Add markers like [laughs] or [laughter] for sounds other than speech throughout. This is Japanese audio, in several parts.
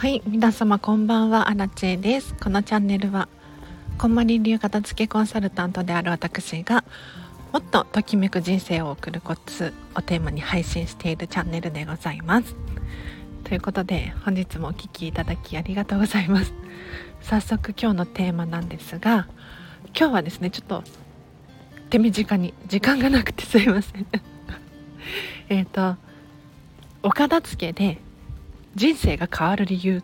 はい皆様こんばんはアラチェです。このチャンネルはこんまり流片付けコンサルタントである私がもっとときめく人生を送るコツをテーマに配信しているチャンネルでございます。ということで本日もお聴きいただきありがとうございます。早速今日のテーマなんですが今日はですねちょっと手短に時間がなくてすいません。[laughs] えっとお片付けで人生が変わる理由っ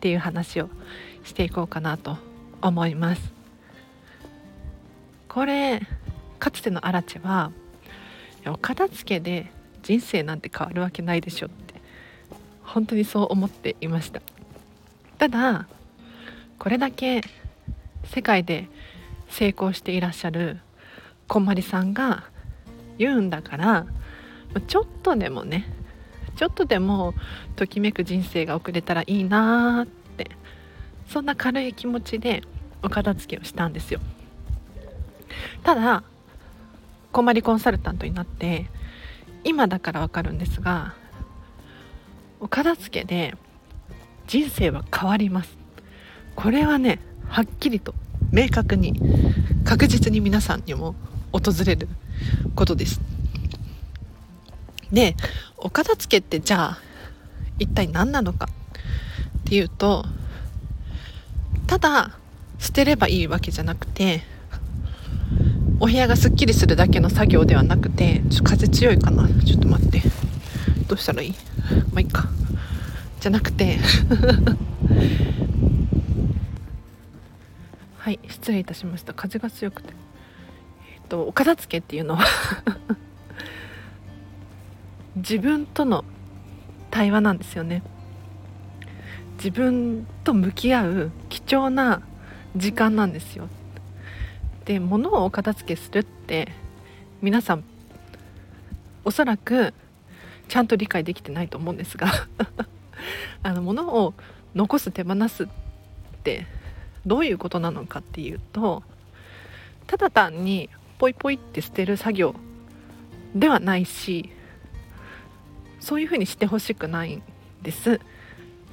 ていう話をしていこうかなと思います。これかつてのアラチェはお片付けで人生なんて変わるわけないでしょって本当にそう思っていました。ただこれだけ世界で成功していらっしゃるこんまりさんが言うんだからちょっとでもねちょっとでもときめく人生が送れたらいいなーってそんな軽い気持ちでお片付けをしたんですよ。ただこまりコンサルタントになって今だからわかるんですがお片付けで人生は変わります。これはねはっきりと明確に確実に皆さんにも訪れることです。でお片付けってじゃあ一体何なのかっていうとただ捨てればいいわけじゃなくてお部屋がすっきりするだけの作業ではなくてちょ風強いかな。ちょっと待って。どうしたらいい？まあいいか。じゃなくてはい失礼いたしました。風が強くて。えっ、とお片付けっていうのは自分との対話なんですよね。自分と向き合う貴重な時間なんですよ。で物を片付けするって皆さんおそらくちゃんと理解できてないと思うんですが [laughs] あの物を残す手放すってどういうことなのかっていうとただ単にポイポイって捨てる作業ではないしそういうふうにしてほしくないんです。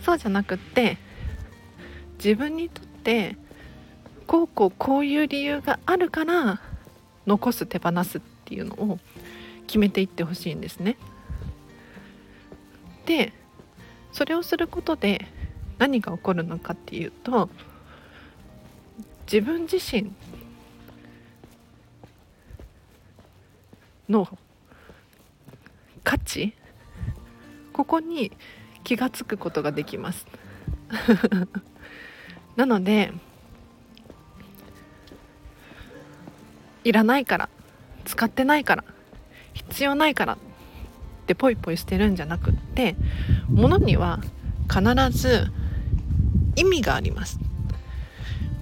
そうじゃなくって自分にとってこうこうこういう理由があるから残す手放すっていうのを決めていってほしいんですね。でそれをすることで何が起こるのかっていうと自分自身の価値ここに気が付くことができます。[laughs] なのでいらないから使ってないから必要ないからってポイポイ捨てるんじゃなくって物には必ず意味があります。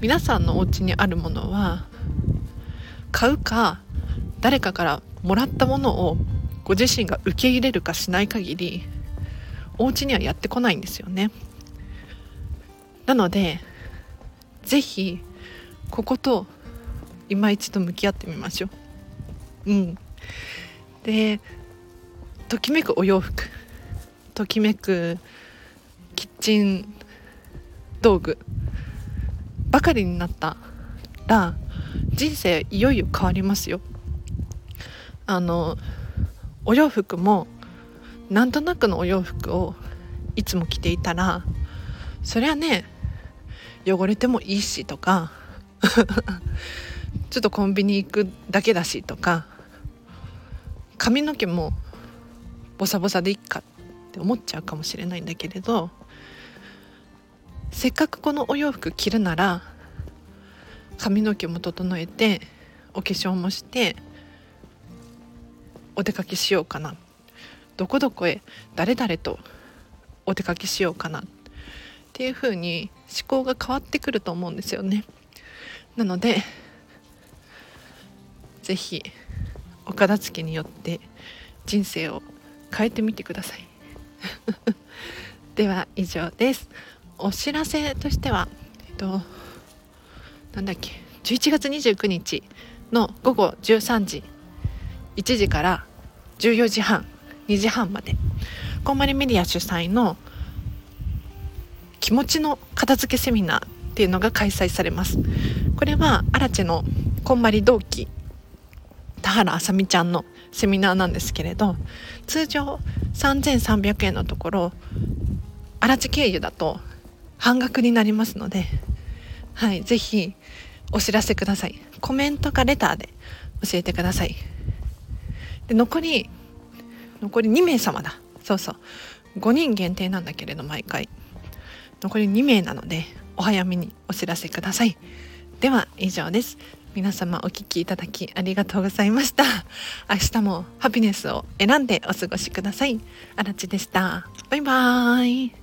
皆さんのお家にあるものは買うか誰かからもらったものをご自身が受け入れるかしない限りお家にはやってこないんですよね。なので是非ここと今一度向き合ってみましょう。うん。でときめくお洋服。ときめくキッチン道具。ばかりになったら人生いよいよ変わりますよ。あのお洋服もなんとなくのお洋服をいつも着ていたらそりゃね汚れてもいいしとか [laughs] ちょっとコンビニ行くだけだしとか髪の毛もボサボサでいっかって思っちゃうかもしれないんだけれどせっかくこのお洋服着るなら髪の毛も整えてお化粧もしてお出かけしようかなどこどこへ誰々とお出かけしようかなっていうふうに思考が変わってくると思うんですよね。なので是非お片付けによって人生を変えてみてください。[laughs] では以上です。お知らせとしては、えっと、なんだっけ11月29日の午後13時1時から14時半2時半まで。こんまりメディア主催の気持ちの片付けセミナーっていうのが開催されます。これはアラチェのこんまり同期田原あさみちゃんのセミナーなんですけれど通常3300円のところアラチ経由だと半額になりますのではいぜひお知らせください。コメントかレターで教えてください。で残り残り2名様だ。そうそう。5人限定なんだけれど毎回。残り2名なのでお早めにお知らせください。では以上です。皆様お聴きいただきありがとうございました。明日もハピネスを選んでお過ごしください。あらちでした。バイバーイ。